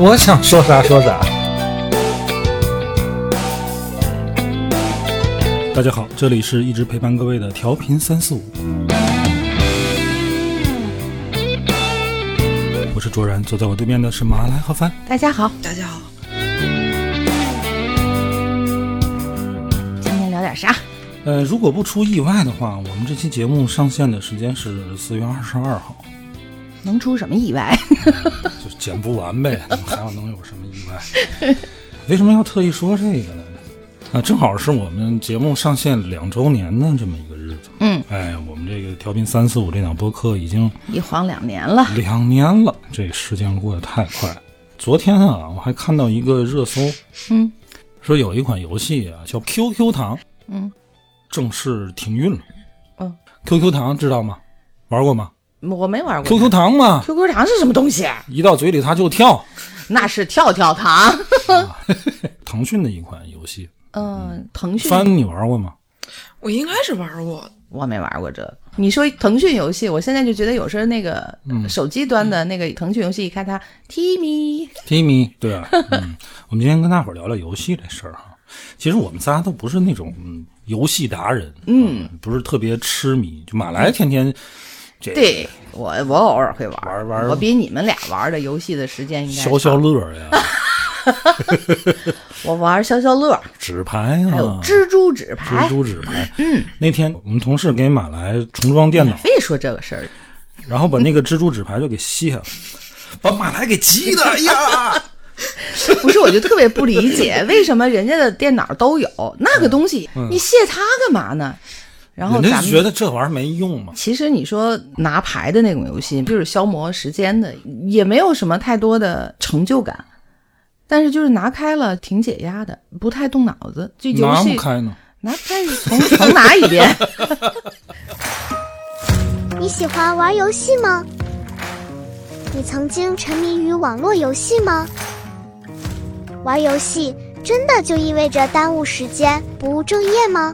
我想说啥说啥。大家好，这里是一直陪伴各位的调频三四五，我是卓然，坐在我对面的是马来和帆。大家好，大家好，今天聊点啥？呃，如果不出意外的话，我们这期节目上线的时间是四月二十二号，能出什么意外？就剪不完呗，还要能有什么意外？为什么要特意说这个呢？啊，正好是我们节目上线两周年的这么一个日子。嗯，哎，我们这个调频三四五这档播客已经一晃两年了。两年了，这时间过得太快。昨天啊，我还看到一个热搜，嗯说有一款游戏啊叫 QQ 糖，嗯正式停运了。嗯，QQ 糖知道吗？玩过吗我没玩过？QQ 糖嘛，QQ 糖是什么东西？一到嘴里它就跳。那是跳跳糖。腾讯的一款游戏，嗯，腾讯翻你玩过吗？我应该是玩过。我没玩过这。你说腾讯游戏，我现在就觉得有时候那个手机端的那个腾讯游戏，一开它 Timmy，Timmy，对啊，嗯，我们今天跟大伙聊聊游戏这事儿哈。其实我们仨都不是那种嗯游戏达人，嗯，不是特别痴迷。就马来天天这对我我偶尔会玩玩玩我比你们俩玩的游戏的时间应该消消。乐呀，我玩消消乐，纸牌还有啊，蜘蛛纸牌蜘。蛛纸牌。嗯，那天我们同事给马来重装电脑，非说这个事儿，然后把那个蜘蛛纸牌就给卸了，把马来给急的，哎呀！不是，我就特别不理解，为什么人家的电脑都有那个东西，你卸它干嘛呢？然后咱们觉得这玩意儿没用吗。其实你说拿牌的那种游戏，就是消磨时间的，也没有什么太多的成就感，但是就是拿开了挺解压的，不太动脑子。这游拿戏不开呢，拿开重重拿一遍，你喜欢玩游戏吗？你曾经沉迷于网络游戏吗？玩游戏真的就意味着耽误时间、不务正业吗？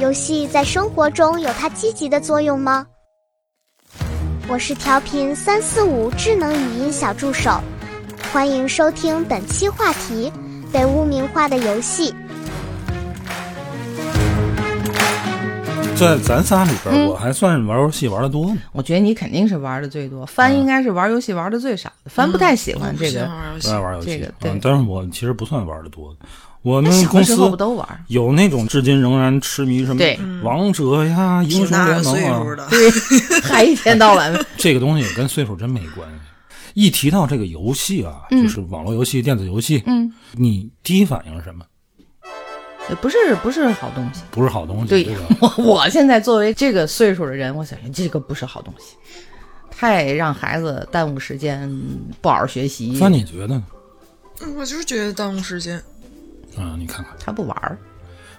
游戏在生活中有它积极的作用吗？我是调频三四五智能语音小助手，欢迎收听本期话题：被污名化的游戏。在咱仨里边我还算玩游戏玩的多呢。我觉得你肯定是玩的最多，帆应该是玩游戏玩的最少的，帆不太喜欢这个。欢玩游戏不爱玩游戏，这个对嗯，但是我其实不算玩的多的。我们小公司的时候不都玩？有那种至今仍然痴迷什么对王者呀、英雄联盟啊岁数，的，对，还一天到晚 这个东西跟岁数真没关系。一提到这个游戏啊，就是网络游戏、电子游戏，嗯，你第一反应是什么？不是不是好东西。不是好东西，对这个 我我现在作为这个岁数的人，我想这个不是好东西，太让孩子耽误时间，不好好学习。那你觉得呢？嗯我就是觉得耽误时间。啊，你看看，他不玩儿，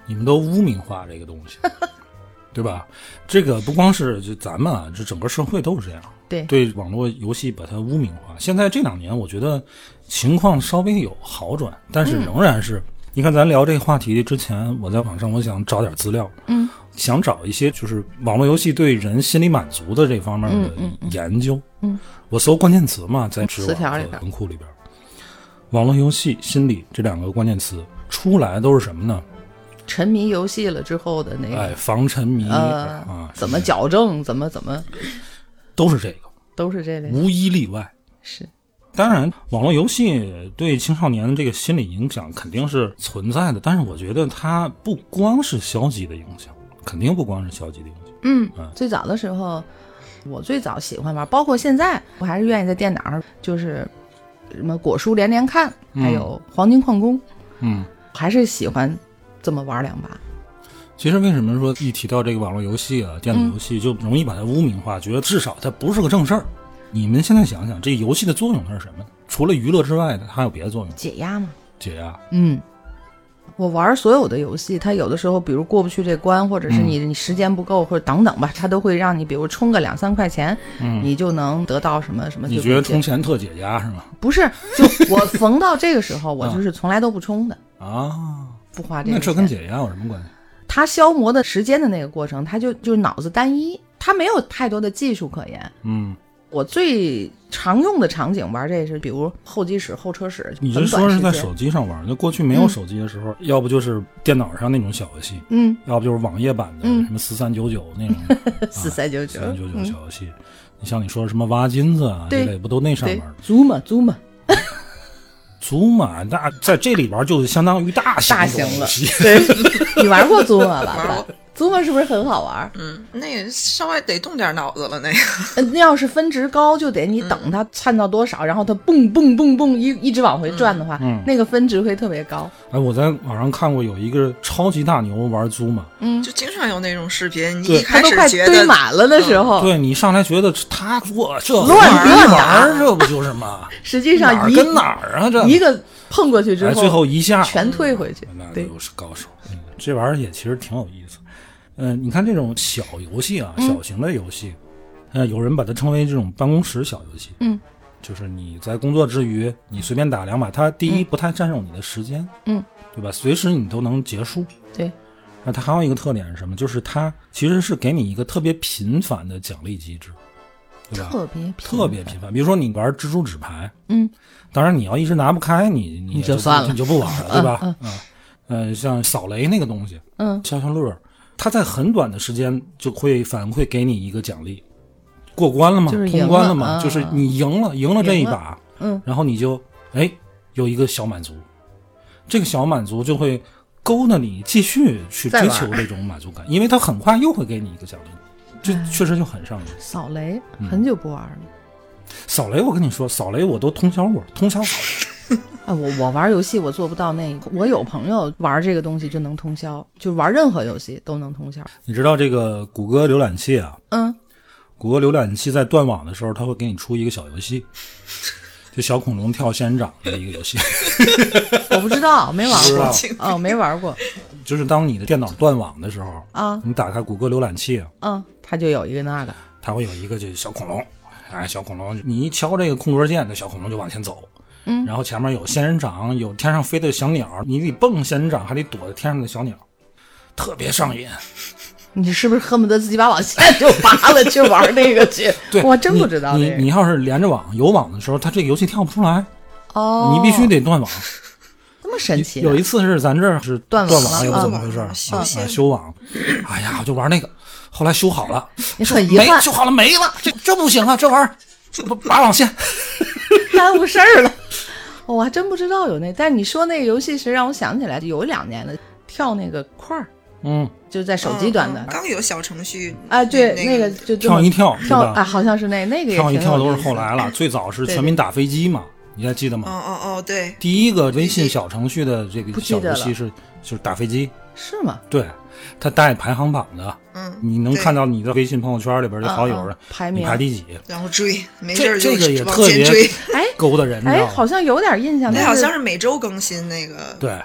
你们都污名化这个东西，对吧？这个不光是就咱们啊，这整个社会都是这样。对。对网络游戏把它污名化。现在这两年，我觉得情况稍微有好转，但是仍然是，你看咱聊这个话题之前，我在网上我想找点资料，嗯，想找一些就是网络游戏对人心理满足的这方面的研究，嗯，我搜关键词嘛，在知网的词条里边文库里边，网络游戏心理这两个关键词出来都是什么呢？沉迷游戏了之后的那个、哎，防沉迷呃啊，怎么矫正，怎么怎么都是这个，都是这类。无一例外。是当然，网络游戏对青少年的这个心理影响肯定是存在的，但是我觉得它不光是消极的影响，肯定不光是消极的影响。嗯嗯，最早的时候，我最早喜欢玩，包括现在，我还是愿意在电脑上，就是什么果蔬连连看，还有黄金矿工，嗯，还是喜欢这么玩两把。其实为什么说一提到这个网络游戏啊、电子游戏，就容易把它污名化，觉得至少它不是个正事儿。你们现在想想，这游戏的作用它是什么？除了娱乐之外的，它还有别的作用？解压吗。解压。嗯，我玩所有的游戏，它有的时候，比如过不去这关，或者是你你时间不够，或者等等吧，它都会让你，比如充个两三块钱，嗯，你就能得到什么什么。你觉得充钱特解压是吗？不是，就我逢到这个时候，我就是从来都不充的啊，不花这个。那这跟解压有什么关系？它消磨的时间的那个过程，它就就是脑子单一，它没有太多的技术可言。嗯，我最常用的场景玩这是，比如候机室、候车室。你是说是在手机上玩？那过去没有手机的时候，要不就是电脑上那种小游戏，嗯，要不就是网页版的什么四三九九 那种四三九九四三九九小游戏。你像你说什么挖金子啊这类，不都那上面？租嘛租嘛。祖玛，那在这里边就相当于大型大型了。对，你玩过祖玛吧？祖玛是不是很好玩？嗯，那稍微得动点脑子了。那个，那要是分值高，就得你等它窜到多少，然后它蹦蹦蹦蹦一一直往回转的话，嗯，那个分值会特别高。哎，我在网上看过有一个超级大牛玩祖玛，嗯，就经常有那种视频，你一开始觉得堆满了的时候，对你上来觉得他我这乱乱玩，这不就是吗？实际上一跟哪儿啊？这一个碰过去之后，最后一下全退回去，那都是高手。这玩意儿也其实挺有意思。嗯，你看这种小游戏啊，小型的游戏，呃，有人把它称为这种办公室小游戏。嗯，就是你在工作之余，你随便打两把，它第一不太占用你的时间，嗯，对吧？随时你都能结束。对。那它还有一个特点是什么？就是它其实是给你一个特别频繁的奖励机制，对吧？特别特别频繁。比如说你玩蜘蛛纸牌，嗯，当然你要一直拿不开，你你就算了，你就不玩了，对吧？嗯嗯。呃，像扫雷那个东西，嗯，消消乐。它在很短的时间就会反馈给你一个奖励，过关了吗？通关了吗？就是你赢了，赢了这一把，嗯，然后你就哎有一个小满足，这个小满足就会勾搭你继续去追求这种满足感，因为它很快又会给你一个奖励，这确实就很上瘾。扫雷很久不玩了，扫雷我跟你说，扫雷我都通宵过，通宵扫雷。啊，我我玩游戏我做不到那个，我有朋友玩这个东西就能通宵，就玩任何游戏都能通宵。你知道这个谷歌浏览器啊？嗯，谷歌浏览器在断网的时候，它会给你出一个小游戏，就小恐龙跳仙人掌的一个游戏。我不知道，没玩过。哦，没玩过。就是当你的电脑断网的时候啊，你打开谷歌浏览器，嗯，它就有一个那个，它会有一个这小恐龙，哎，小恐龙，你一敲这个空格键，那小恐龙就往前走。嗯，然后前面有仙人掌，有天上飞的小鸟，你得蹦仙人掌，还得躲着天上的小鸟，特别上瘾。你是不是恨不得自己把网线就拔了去玩那个去？对，我真不知道、你你要是连着网有网的时候，它这个游戏跳不出来。哦，你必须得断网。这么神奇？有一次是咱这儿是断网，了，又怎么回事？修修网。哎呀，我就玩那个，后来修好了，你很遗憾，修好了没了，这这不行啊，这玩意儿拔网线，耽误事儿了。我还真不知道有那，但是你说那个游戏是让我想起来，有两年了跳那个块儿，嗯，就在手机端的，刚有小程序啊，对，那个就跳一跳，跳啊，好像是那那个跳一跳都是后来了，最早是全民打飞机嘛，你还记得吗？哦哦哦，对，第一个微信小程序的这个小游戏是就是打飞机，是吗？对，它带排行榜的，嗯，你能看到你的微信朋友圈里边的好友的排名。排第几，然后追，没这这个也特别哎勾搭人，哎，好像有点印象，那好像是每周更新那个对，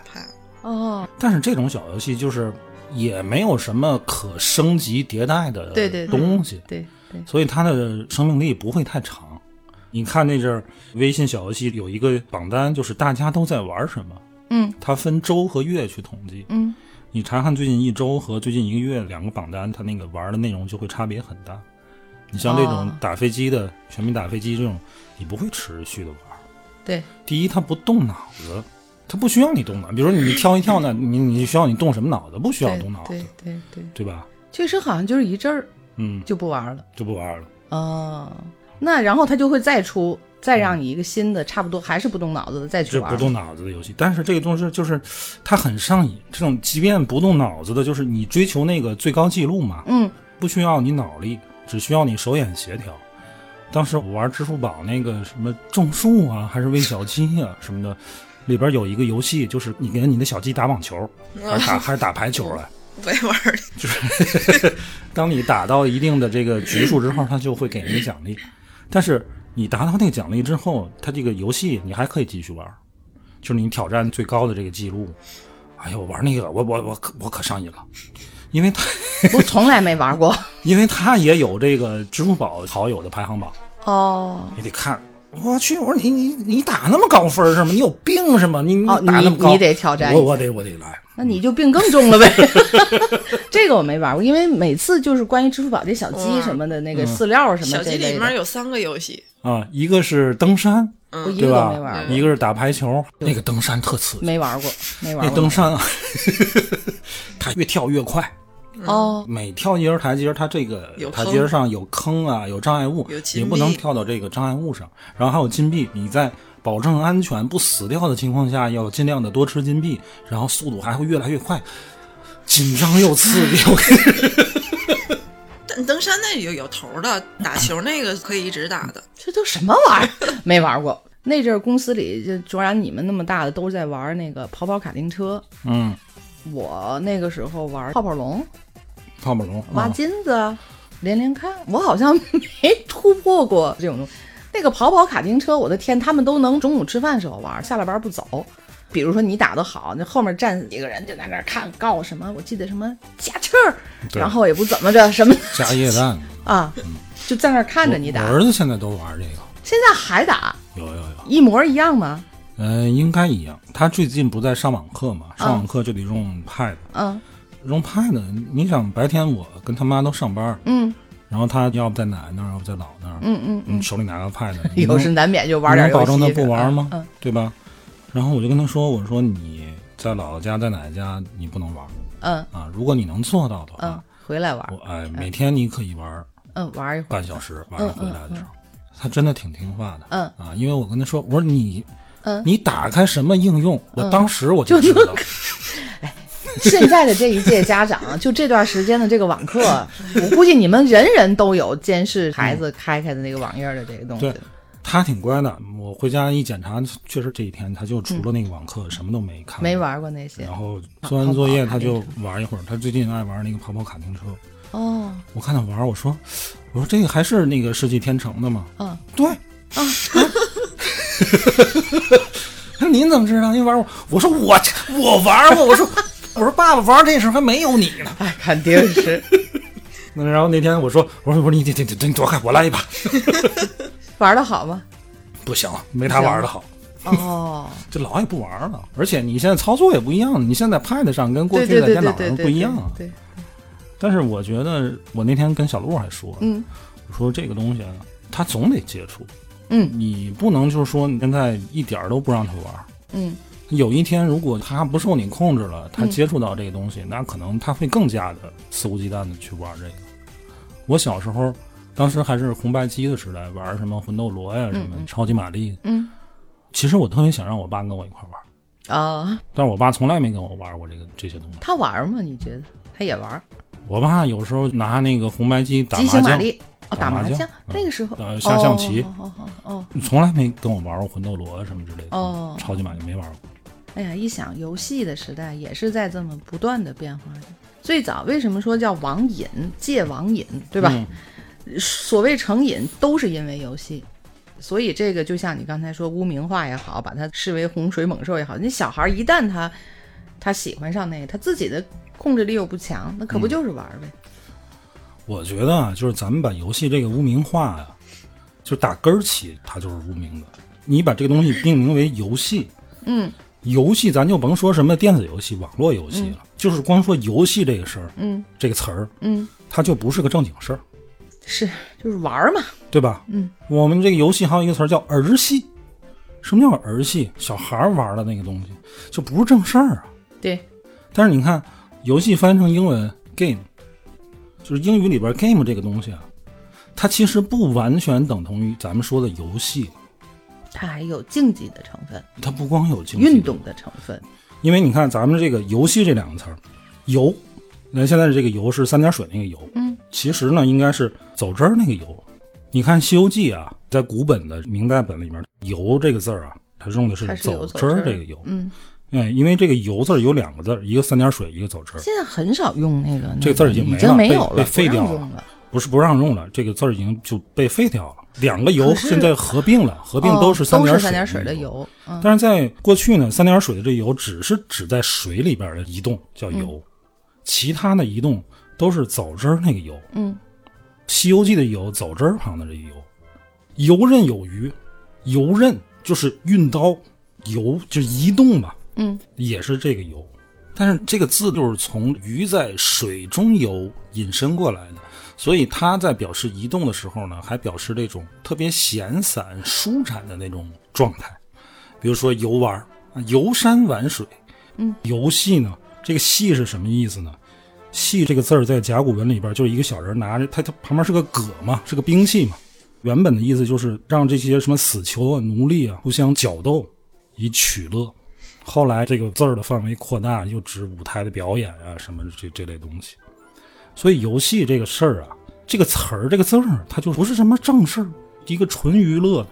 哦，但是这种小游戏就是也没有什么可升级迭代的对对。东西，对对，所以它的生命力不会太长。你看那阵儿微信小游戏有一个榜单，就是大家都在玩什么，嗯，它分周和月去统计，嗯，你查看最近一周和最近一个月两个榜单，它那个玩的内容就会差别很大。你像这种打飞机的、全民打飞机这种，你不会持续的玩。对，第一它不动脑子，它不需要你动脑。比如说你跳一跳呢，你你需要你动什么脑子？不需要动脑子，对对对，对吧？确实好像就是一阵儿，嗯，就不玩了，就不玩了。哦，那然后它就会再出，再让你一个新的，差不多还是不动脑子的再去玩。不动脑子的游戏，但是这个东西就是它很上瘾。这种即便不动脑子的，就是你追求那个最高记录嘛，嗯，不需要你脑力，只需要你手眼协调。当时我玩支付宝那个什么种树啊，还是喂小鸡啊什么的，里边有一个游戏，就是你给你的小鸡打网球，还是打还是打排球来。我也玩就是 当你打到一定的这个局数之后，它就会给你奖励。但是你达到那个奖励之后，它这个游戏你还可以继续玩，就是你挑战最高的这个记录。哎呦，我玩那个，我我我可我可上瘾了，因为他我从来没玩过。因为他也有这个支付宝好友的排行榜，哦你得看。我去，我说你你你打那么高分是吗？你有病是吗？你你哦，打那么高，你你得挑战我我得我得来。那你就病更重了呗。这个我没玩过，因为每次就是关于支付宝这小鸡什么的，那个饲料什么小鸡里面有三个游戏，啊，一个是登山，对吧没玩？过，一个是打排球，那个登山特刺激。没玩过，没玩过那。登山啊，它越跳越快，哦，每跳一根台阶，它这个台阶上有坑啊，有障碍物有，金你不能跳到这个障碍物上。然后还有金币，你在保证安全不死掉的情况下，要尽量的多吃金币，然后速度还会越来越快，紧张又刺激。我跟你说但登山那有有头儿的，打球那个可以一直打的。这都什么玩意儿？没玩过。那阵儿公司里就卓然你们那么大的都在玩那个跑跑卡丁车，嗯，我那个时候玩泡泡龙、泡泡龙挖啊金子、连连看，我好像 没突破过这种东西。那个跑跑卡丁车，我的天，他们都能中午吃饭时候玩，下了班不走。比如说你打得好，那后面站几个人就在那儿看，告什么？我记得什么加气儿，然后也不怎么着什么加液氮。啊，就在那儿看着你打我。儿子现在都玩这个，现在还打，有有有。一模一样吗？嗯、应该一样。他最近不在上网课嘛？上网课就得用 Pad，、嗯用 Pad。你想白天我跟他妈都上班，嗯然后他要不在奶奶那儿，要不在姥那儿，嗯嗯你手里拿个 Pad，有时难免就玩点。能保证他不玩吗？嗯对吧？然后我就跟他说：“我说你在姥姥家，在奶奶家你不能玩嗯。啊，如果你能做到的嗯话，，回来玩我，哎每天你可以玩嗯，玩一会儿。半小时，晚上回来的时候，他真的挺听话的。嗯。啊，因为我跟他说，我说你，嗯。你打开什么应用，我当时我就知道。现在的这一届家长，就这段时间的这个网课，我估计你们人人都有监视孩子开开的那个网页的这个东西。对。他挺乖的，我回家一检查，确实这几天他就除了那个网课，什么都没看，没。玩过那些然后做完作业他就玩一会儿，他最近爱玩那个跑跑卡丁车。哦，我看他玩，我说，我说这个还是那个世纪天成的吗？嗯，对。啊。您怎么知道？您玩过？我说我我玩过。我说我说爸爸玩这时候还没有你呢。哎，肯定是 那然后那天我说我说我说你你你你你躲开，我来一把。玩的好吗？不行，没他玩的好。哦，这老也不玩了，而且你现在操作也不一样，你现在 Pad 上跟过去在电脑上不一样。对，但是我觉得，我那天跟小鹿还说，嗯我说这个东西啊，他总得接触，嗯你不能就是说你现在一点都不让他玩。嗯，有一天如果他不受你控制了，他接触到这个东西，那可能他会更加的肆无忌惮的去玩这个。我小时候，当时还是红白机的时代，玩什么魂斗罗呀，什么超级玛丽，嗯，其实我特别想让我爸跟我一块玩。啊，但是我爸从来没跟我玩过这个这些东西。他玩吗？你觉得他也玩？我爸有时候拿那个红白机打麻将，哦，打麻将那个时候呃下象棋哦哦哦哦。从来没跟我玩过魂斗罗什么之类的。哦超级玛丽没玩过。哎呀，一想游戏的时代也是在这么不断的变化着。最早为什么说叫网瘾、戒网瘾，对吧？嗯所谓成瘾，都是因为游戏。所以这个就像你刚才说污名化也好，把它视为洪水猛兽也好，那小孩一旦他他喜欢上那个，他自己的控制力又不强，那可不就是玩儿呗？我觉得啊，就是咱们把游戏这个污名化呀、就打根儿起，它就是污名的。你把这个东西命名为游戏，嗯游戏咱就甭说什么电子游戏、网络游戏了，就是光说游戏这个事儿，嗯这个词儿，嗯，它就不是个正经事儿，是就是玩儿嘛。对吧？嗯，我们这个游戏还有一个词儿叫儿戏。什么叫儿戏？小孩儿玩的那个东西，就不是正事儿啊。对，但是你看，游戏翻译成英文 game，就是英语里边 game 这个东西啊，它其实不完全等同于咱们说的游戏，它还有竞技的成分、它不光有竞技运动的成分。因为你看咱们这个游戏这两个词儿，游，那现在的这个游是三点水那个游，嗯，其实呢应该是走之儿那个油。你看《西游记》啊，在古本的明代本里面，“油”这个字儿啊，它用的是走之儿这个油。嗯，哎，因为这个“油”字儿有两个字儿，一个三点水，一个走之儿。现在很少用那个，这个字儿已经没了被经没有了，被废掉了不是不让用了，这个字儿已经就被废掉了。两个油现在合并了，合并哦都是三点水水的。油，嗯，但是在过去呢，三点水的这油只是指在水里边的移动叫油，其他的移动都是走汁儿那个油。嗯，《西游记》的油走汁儿旁的这个油，游刃有余，游刃就是运刀，游就是移动嘛，嗯，也是这个游。但是这个字就是从鱼在水中游引申过来的，所以它在表示移动的时候呢，还表示这种特别闲散、舒展的那种状态。比如说游玩啊，游山玩水，嗯，游戏呢，这个戏是什么意思呢？戏这个字儿在甲骨文里边就是一个小人拿着，他他旁边是个戈嘛，是个兵器嘛。原本的意思就是让这些什么死囚啊、奴隶啊互相角斗，以取乐。后来这个字儿的范围扩大，又指舞台的表演啊什么这这类东西。所以游戏这个事儿啊，这个词儿这个字儿，它就不是什么正事儿，一个纯娱乐的。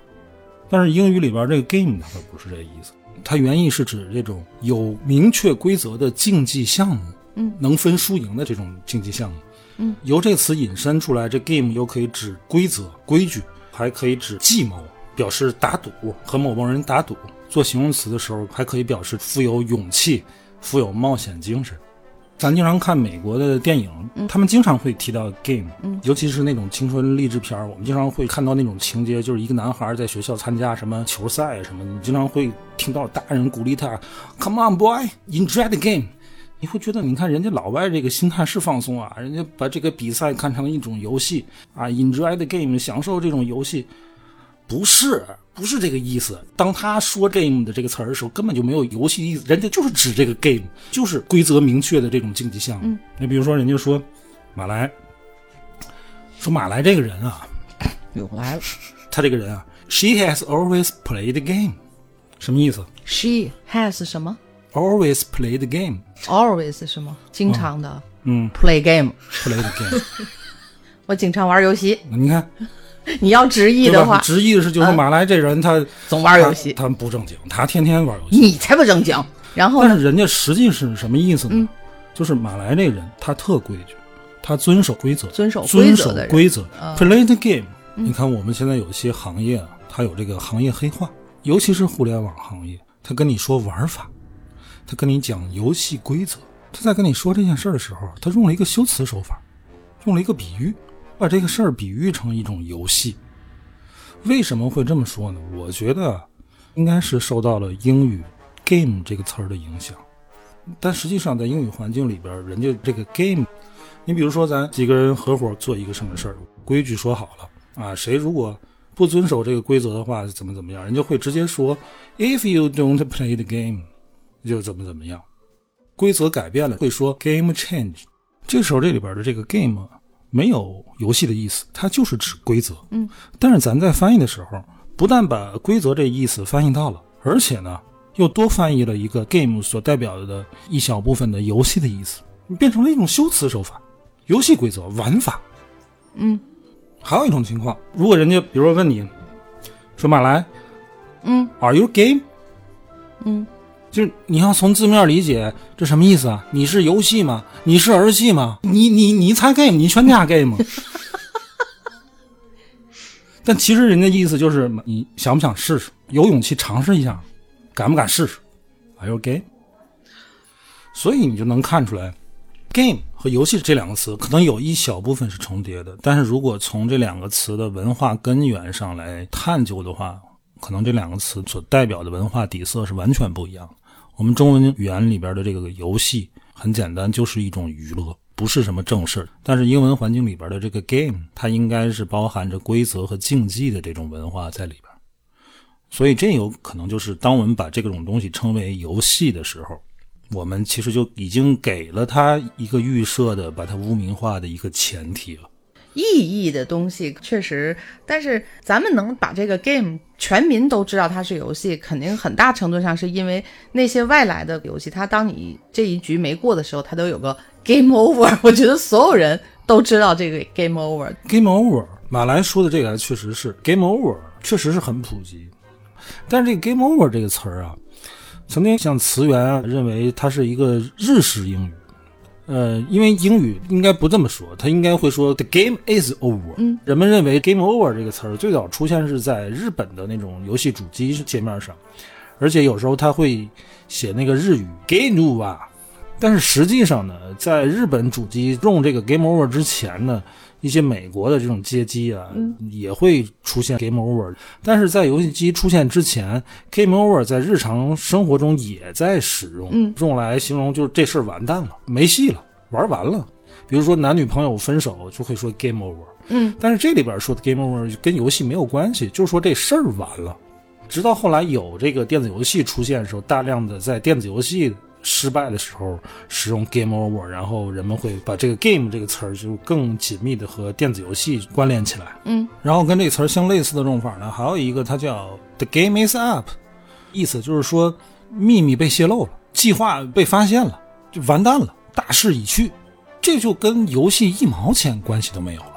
但是英语里边这个 game 它可不是这意思，它原意是指这种有明确规则的竞技项目，嗯，能分输赢的这种竞技项目。嗯，由这个词引申出来，这 game 又可以指规则、规矩，还可以指计谋，表示打赌和某帮人打赌。做形容词的时候，还可以表示富有勇气、富有冒险精神。咱经常看美国的电影，他们经常会提到 game，、尤其是那种青春励志片儿我们经常会看到那种情节，就是一个男孩在学校参加什么球赛什么，你经常会听到大人鼓励他，Come on boy, enjoy the game。你会觉得，你看人家老外这个心态是放松啊，人家把这个比赛看成一种游戏啊，enjoy the game，享受这种游戏，不是，不是这个意思。当他说 game 的这个词儿的时候，根本就没有游戏的意思，人家就是指这个 game，就是规则明确的这种竞技项目。你比如说，人家说马来，说马来这个人啊，又来了。他这个人啊，she has always played the game，什么意思 She has 什么？always played the game，？Always 是吗？经常的嗯 play game。，played the game。我经常玩游戏。你看，你要直译？的话，直译的是就是说马来这人他 总玩游戏他他不正经，他天天玩游戏。你才不正经。然后？但是人家实际是什么意思呢？就是马来这人他特规矩，他遵守规则，遵守规遵守则规则。嗯 Play the game。你看我们现在有些行业啊，它有这个行业黑化，尤其是互联网行业，他跟你说玩法，他跟你讲游戏规则，他在跟你说这件事儿的时候，他用了一个修辞手法，用了一个比喻，把这个事儿比喻成一种游戏。为什么会这么说呢？我觉得应该是受到了英语 “game” 这个词儿的影响。但实际上，在英语环境里边，人家这个 game，你比如说咱几个人合伙做一个什么事儿，规矩说好了啊，谁如果不遵守这个规则的话，怎么怎么样，人家会直接说 “if you don't play the game”，就怎么怎么样。规则改变了，会说 “game change”。这时候这里边的这个 game 没有游戏的意思，它就是指规则。嗯，但是咱在翻译的时候，不但把规则这意思翻译到了，而且呢，又多翻译了一个 game 所代表的一小部分的游戏的意思，变成了一种修辞手法，游戏规则、玩法。嗯还有一种情况，如果人家比如说问你，说马来嗯，Are you game？嗯，就是你要从字面理解，这什么意思啊？你是游戏吗？你是儿戏吗？你你你才 game，你全家 game 吗？但其实人家意思就是，你想不想试试？有勇气尝试一下，敢不敢试试？Are you gay？所以你就能看出来，game 和游戏这两个词可能有一小部分是重叠的，但是如果从这两个词的文化根源上来探究的话，可能这两个词所代表的文化底色是完全不一样的。我们中文语言里边的这个游戏很简单，就是一种娱乐，不是什么正事。但是英文环境里边的这个 game，它应该是包含着规则和竞技的这种文化在里边。所以这有可能就是当我们把这种东西称为游戏的时候，我们其实就已经给了它一个预设的把它污名化的一个前提了。意义的东西确实，但是咱们能把这个 game 全民都知道它是游戏，肯定很大程度上是因为那些外来的游戏，它当你这一局没过的时候，它都有个 game over。我觉得所有人都知道这个 game over。Game over，马来说的这个确实是 Game over，确实是很普及。但是这个 Game over 这个词儿啊，曾经像词源啊认为它是一个日式英语，呃，因为英语应该不这么说，他应该会说 “the game is over”。嗯，人们认为 “game over” 这个词儿最早出现是在日本的那种游戏主机界面上，而且有时候他会写那个日语 “game over”。但是实际上呢，在日本主机用这个 “game over” 之前呢，一些美国的这种街机啊，也会出现 “game over”。但是在游戏机出现之前，“game over” 在日常生活中也在使用，嗯用来形容就是这事儿完蛋了，没戏了，玩完了。比如说男女朋友分手就会说 “game over”，嗯，但是这里边说的 “game over” 跟游戏没有关系，就是说这事儿完了。直到后来有这个电子游戏出现的时候，大量的在电子游戏失败的时候使用 game over，然后人们会把这个 game 这个词儿就更紧密的和电子游戏关联起来。嗯，然后跟这个词儿相类似的用法呢，还有一个它叫 the game is up，意思就是说秘密被泄露了，计划被发现了，就完蛋了，大势已去。这就跟游戏一毛钱关系都没有了。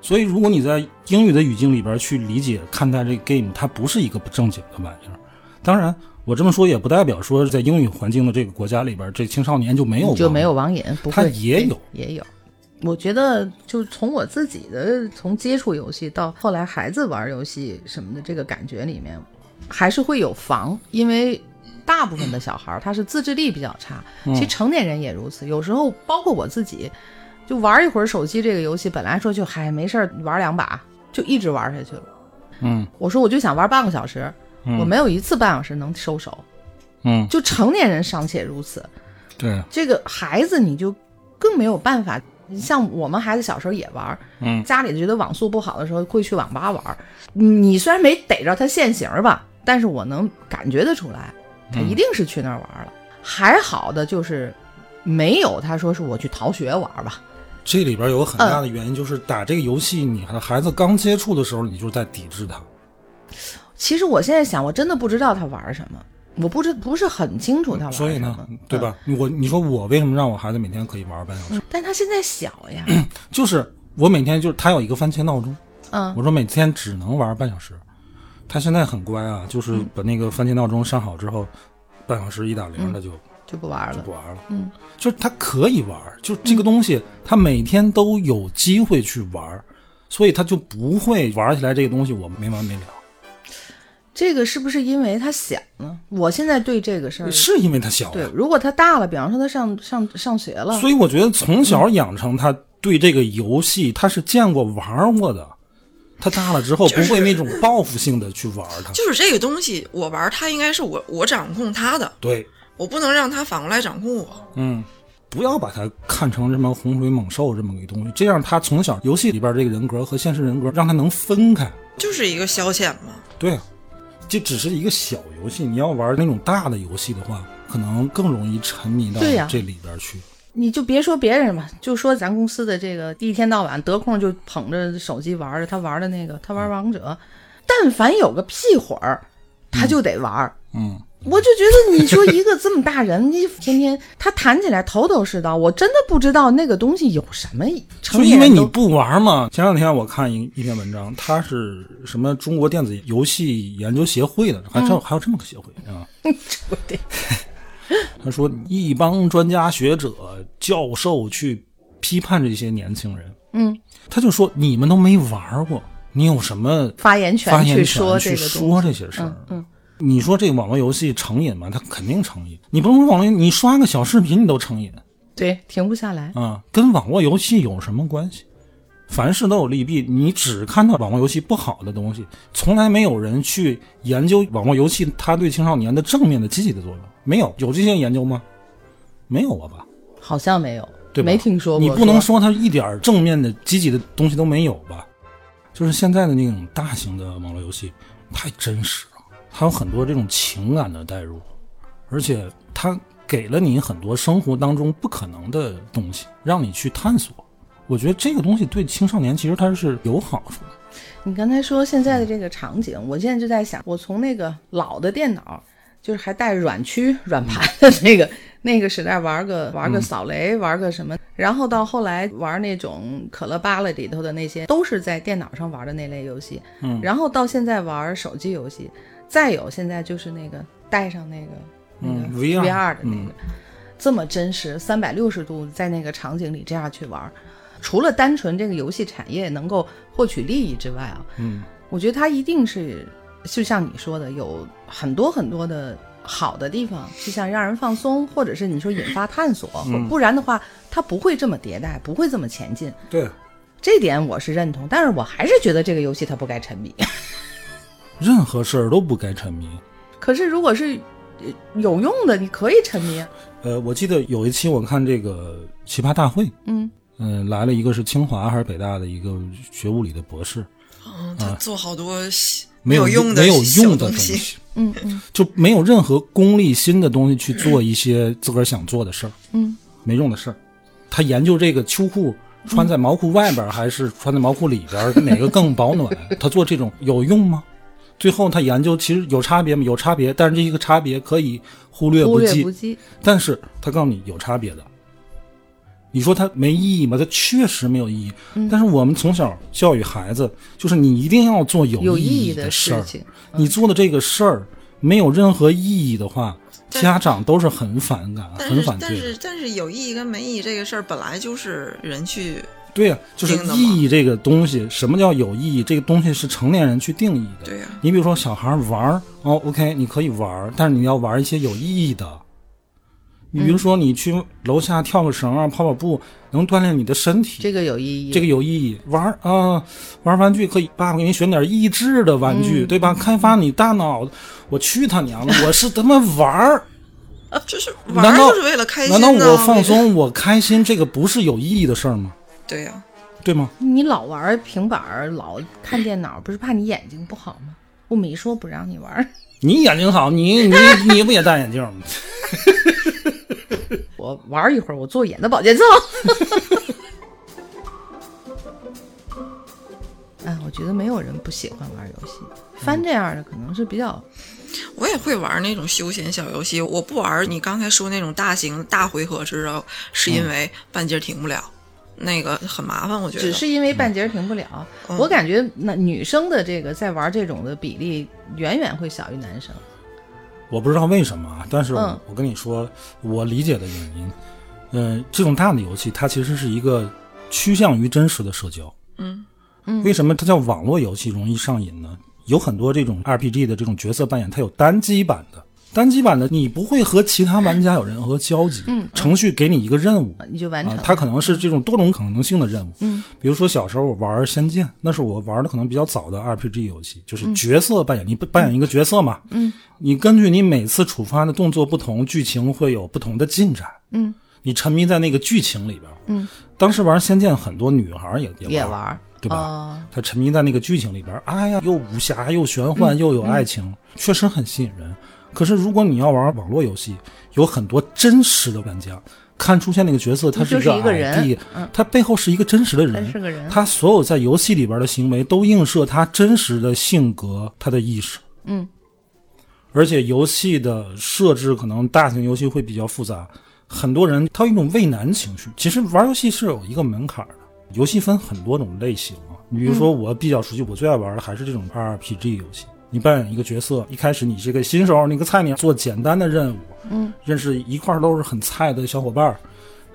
所以，如果你在英语的语境里边去理解看待这个 game，它不是一个不正经的玩意儿。当然，我这么说也不代表说在英语环境的这个国家里边，这青少年就没有就没有网网瘾，不他会也有也有。我觉得，就从我自己的从接触游戏到后来孩子玩游戏什么的这个感觉里面，还是会有防，因为大部分的小孩儿他是自制力比较差，其实成年人也如此。有时候包括我自己，就玩一会儿手机这个游戏，本来说就嗨没事儿玩两把，就一直玩下去了。嗯我说我就想玩半个小时，嗯我没有一次半小时能收手。嗯，就成年人尚且如此，对，这个孩子你就更没有办法。像我们孩子小时候也玩，嗯家里觉得网速不好的时候会去网吧玩。你虽然没逮着他现行吧，但是我能感觉得出来，他一定是去那儿玩儿了。还好的就是没有他说是我去逃学玩吧，这里边有个很大的原因，就是打这个游戏，你的孩子刚接触的时候，你就在抵制他。其实我现在想，我真的不知道他玩什么，我不知不是很清楚他玩什么，所以呢，对嗯？吧？我你说我为什么让我孩子每天可以玩半小时？但他现在小呀，就是我每天就是他有一个番茄闹钟，嗯我说每天只能玩半小时。他现在很乖啊，就是把那个番茄闹钟上好之后，半小时一打铃，他就就不玩了。就不玩了。嗯，就是他可以玩，就这个东西，他每天都有机会去玩，所以他就不会玩起来这个东西我没完没了。这个是不是因为他小呢？我现在对这个事儿，是因为他小对，，如果他大了，比方说他上上上学了，所以我觉得从小养成他对这个游戏他是见过玩过的，他大了之后不会那种报复性的去玩它。就是这个东西，我玩他应该是我我掌控他的，对，我不能让他反过来掌控我。嗯，不要把他看成什么洪水猛兽这么个东西，这样他从小游戏里边这个人格和现实人格让他能分开。就是一个消遣嘛。对啊，这只是一个小游戏，你要玩那种大的游戏的话，可能更容易沉迷到这里边去。你就别说别人吧，就说咱公司的这个一天到晚得空就捧着手机玩的，他玩的那个，他玩王者，但凡有个屁会儿，他就得玩。嗯，我就觉得你说一个这么大人，你天天他谈起来头头是道，我真的不知道那个东西有什么成就因为你不玩嘛。前两天我看一一篇文章，他是什么中国电子游戏研究协会的，还这、还有这么个协会啊。对他说，一帮专家学者、教授去批判这些年轻人，嗯，他就说你们都没玩过，你有什么发言权去说去这个说，这些事儿？嗯嗯，你说这个网络游戏成瘾吗？它肯定成瘾。你不能说网络，你刷个小视频你都成瘾对，停不下来。啊，跟网络游戏有什么关系？凡事都有利弊，你只看到网络游戏不好的东西，从来没有人去研究网络游戏它对青少年的正面的积极的作用，没有有这些研究吗？没有啊吧？好像没有，对吧？没听说过。你不能说它一点正面的、积极的东西都没有吧？就是现在的那种大型的网络游戏太真实了，它有很多这种情感的代入，而且它给了你很多生活当中不可能的东西，让你去探索。我觉得这个东西对青少年其实它是有好处的。你刚才说现在的这个场景，我现在就在想，我从那个老的电脑，就是还带软驱、软盘的那个 那个时代玩个玩个扫雷，玩个什么，然后到后来玩那种可乐巴拉里头的那些，都是在电脑上玩的那类游戏。嗯然后到现在玩手机游戏，再有现在就是那个带上那个那个嗯，VR VR 的那个。嗯这么真实，三百六十度在那个场景里这样去玩儿。除了单纯这个游戏产业能够获取利益之外啊，嗯，我觉得它一定是就像你说的，有很多很多的好的地方，就像让人放松，或者是你说引发探索，或不然的话，它不会这么迭代，不会这么前进。对，这点我是认同，但是我还是觉得这个游戏它不该沉迷。任何事儿都不该沉迷。可是如果是呃有用的，你可以沉迷啊。呃，我记得有一期我看这个奇葩大会，嗯嗯、来了一个是清华还是北大的一个学物理的博士，嗯，他做好多没有用的没有用的东东西，嗯嗯就没有任何功利心的东西去做一些自个儿想做的事儿，嗯，没用的事儿。他研究这个秋裤穿在毛裤外边儿还是穿在毛裤里边儿，哪个更保暖？他做这种有用吗？最后他研究其实有差别吗？有差别，但是这一个差别可以忽略不计。略不计。但是他告诉你有差别的，你说它没意义吗？它确实没有意义。嗯但是我们从小教育孩子，就是你一定要做有有意义义的事儿事。情，你做的这个事儿没有任何意义的话，家长都是很反感、很反对的。但是但是有意义跟没意义这个事儿本来就是人去对呀、就是意义这个东西，什么叫有意义？这个东西是成年人去定义的。对呀、你比如说小孩玩儿，哦，OK，你可以玩儿，但是你要玩一些有意义的。你比如说，你去楼下跳个绳啊，跑跑步，能锻炼你的身体，这个有意义。这个有意义。玩儿啊，玩玩具可以，爸爸给你选点益智的玩具，嗯对吧？开发你大脑。我去他娘的！我是他妈玩儿，啊就是玩儿就是为了开心啊。难道我放松，我开心，这个不是有意义的事儿吗？对呀、对吗？你老玩平板儿，老看电脑，不是怕你眼睛不好吗？我没说不让你玩儿，你眼睛好，你你你 不也戴眼镜吗？我玩儿一会儿，我做眼的保健操。哎，我觉得没有人不喜欢玩游戏，翻这样的可能是比较我也会玩那种休闲小游戏，我不玩你刚才说那种大型大回合制的，是因为半截停不了，那个很麻烦，我觉得。只是因为半截儿停不了。嗯我感觉那女生的这个在玩这种的比例远远会小于男生。我不知道为什么啊，但是我跟你说，我理解的原因，嗯、这种大的游戏它其实是一个趋向于真实的社交。嗯嗯为什么它叫网络游戏容易上瘾呢？有很多这种 RPG 的这种角色扮演，它有单机版的。单机版的你不会和其他玩家有任何交集，嗯程序给你一个任务，你就完成它可能是这种多种可能性的任务。嗯，比如说小时候我玩《仙剑》，那是我玩的可能比较早的 RPG 游戏，就是角色扮演，你扮演一个角色嘛。嗯，你根据你每次触发的动作不同，剧情会有不同的进展。嗯，你沉迷在那个剧情里边。嗯，当时玩《仙剑》，很多女孩也也也玩，对吧？哦她沉迷在那个剧情里边，哎呀，又武侠又玄幻、又有爱情，确实很吸引人。可是如果你要玩网络游戏，有很多真实的玩家，看出现那个角色，他是一一个人他背后是一个真实的他人，是个人。他所有在游戏里边的行为都映射他真实的性格、他的意识。嗯，而且游戏的设置可能大型游戏会比较复杂，很多人他有一种畏难情绪。其实玩游戏是有一个门槛的，游戏分很多种类型啊。你比如说，我比较熟悉，我最爱玩的还是这种 RPG 游戏。你扮演一个角色，一开始你是个新手，你个菜鸟，做简单的任务，嗯，认识一块都是很菜的小伙伴儿。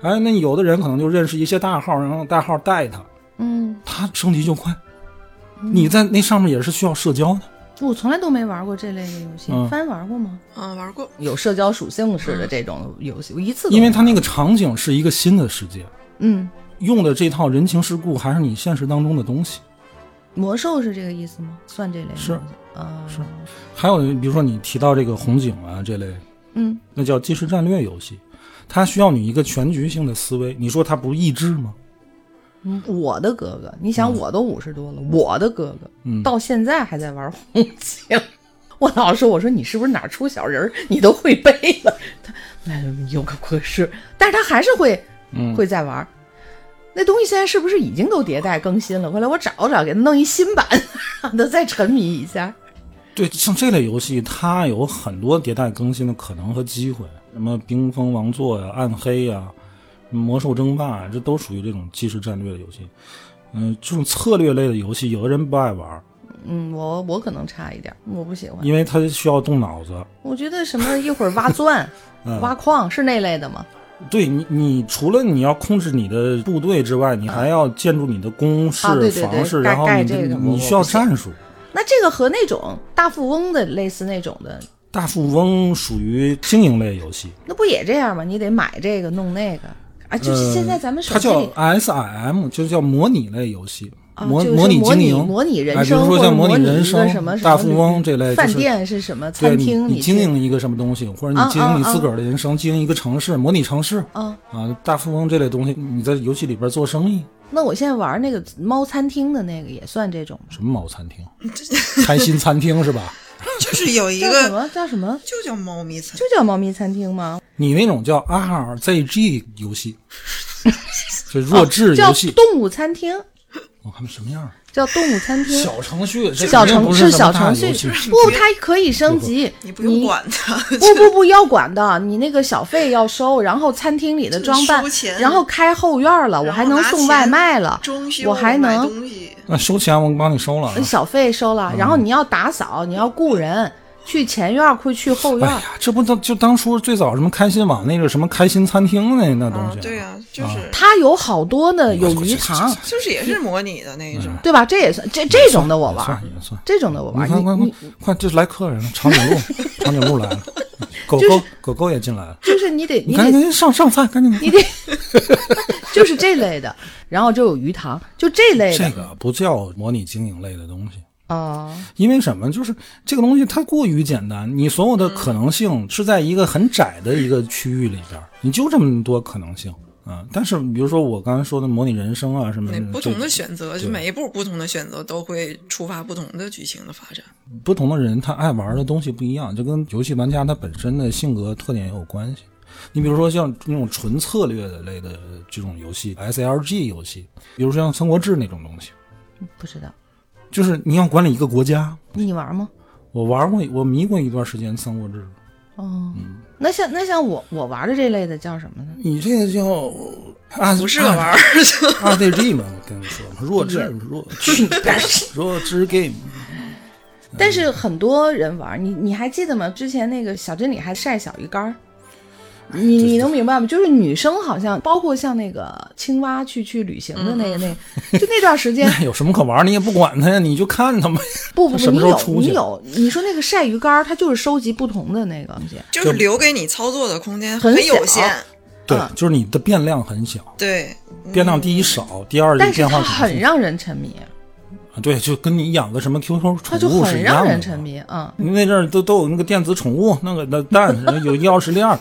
哎，那有的人可能就认识一些大号，然后大号带他，嗯，他升级就快。你在那上面也是需要社交的，我从来都没玩过这类的游戏。嗯翻玩过吗？啊，玩过。有社交属性式的这种游戏，我一次都因为它那个场景是一个新的世界，嗯，用的这套人情世故还是你现实当中的东西。魔兽是这个意思吗？算这类的是啊，是还有比如说你提到这个红警啊这类，嗯，那叫即时战略游戏，它需要你一个全局性的思维。你说它不益智吗？嗯我的哥哥，你想我都五十多了，我的哥哥嗯，到现在还在玩红警。我老说，我说你是不是哪儿出小人儿，你都会背了？他那有个可是，但是他还是会嗯会在玩。那东西现在是不是已经都迭代更新了？回来我找找，给他弄一新版，让他再沉迷一下。对，像这类游戏，它有很多迭代更新的可能和机会，什么冰封王座呀、暗黑呀、魔兽争霸呀，这都属于这种即时战略的游戏。嗯、这种策略类的游戏，有的人不爱玩，嗯，我我可能差一点，我不喜欢。因为它需要动脑子。我觉得什么一会儿挖钻、嗯挖矿是那类的吗？对你，你除了你要控制你的部队之外，你还要建筑你的工事、房市，盖然后你你需要战术。那这个和那种大富翁的类似那种的，大富翁属于经营类游戏，那不也这样吗？你得买这个弄那个啊，就是现在咱们手呃它叫。SIM，就是叫模拟类游戏，啊模模拟经营，模拟人哎，比如生，或者说像模拟人生、什么大富翁这类，饭店是什么餐厅，你经营一个什么东西，或者啊你经营你自个儿的人生，经营一个城市，模拟城市啊。啊，大富翁这类东西，你在游戏里边做生意，那我现在玩那个猫餐厅的那个也算这种吗？什么猫餐厅，开心餐厅是吧？就是有一叫什么叫什么？就叫猫咪餐就，叫猫咪餐厅吗？你那种叫 RZG 游戏，这弱智游戏，动物餐厅，我看什么样？叫动物餐厅。小程序，小程是肯定不什么小程序不，它可以升级。你不用管它。不不不要管的，你那个小费要收，然后餐厅里的装扮，然后开后院了，我还能送外卖了，装修我还能，那收钱我帮你收了啊。小费收了，然后你要打扫，你要雇人去前院，会去后院哎。呀，这不当就当初最早什么开心网那个什么开心餐厅那那东西，，啊对呀，就是它有好多的有鱼塘，就是也是模拟的那一种。对吧？这也算这这种的我也玩，算也算。这种的我玩。你看，快快快，这来客人了，长颈鹿，长颈鹿来了，狗就是狗狗狗也进来了，就是你得你得紧上上菜，赶紧。你得，就是这类的，然后就有鱼塘，就这类的这个不叫模拟经营类的东西，哦，因为什么？就是这个东西它过于简单，你所有的可能性是在一个很窄的一个区域里边，你就这么多可能性啊。但是比如说我刚才说的模拟人生啊什么的，不同的选择，就每一步不同的选择都会触发不同的剧情的发展。不同的人他爱玩的东西不一样，就跟游戏玩家他本身的性格特点也有关系。你比如说像那种纯策略的类的这种游戏，SLG 游戏，比如说像《三国志》那种东西，不知道就是你要管理一个国家。你玩吗？我玩过，我迷过一段时间《三国志》。哦，那像那像我我玩的这类的叫什么呢？你这个叫啊，不是个玩儿，RPG 嘛，我跟你说嘛，弱智弱 智弱智 game。但是很多人玩，你你还记得吗？之前那个小镇里还晒小鱼干儿，你你能明白吗？就是女生好像，包括像那个青蛙去去旅行的那个那，就那段时间，有什么可玩？你也不管他呀，你就看它呗。不不不，你有你有，你说那个晒鱼干儿，它就是收集不同的那个东西，就是留给你操作的空间很有限。对嗯，就是你的变量很小，对，变量第一少，第二但是它变化很让人沉迷，啊对，就跟你养个什么 QQ 宠物是很让一样的。人沉迷，嗯。你那阵儿都都有那个电子宠物，那个那蛋有钥匙链儿，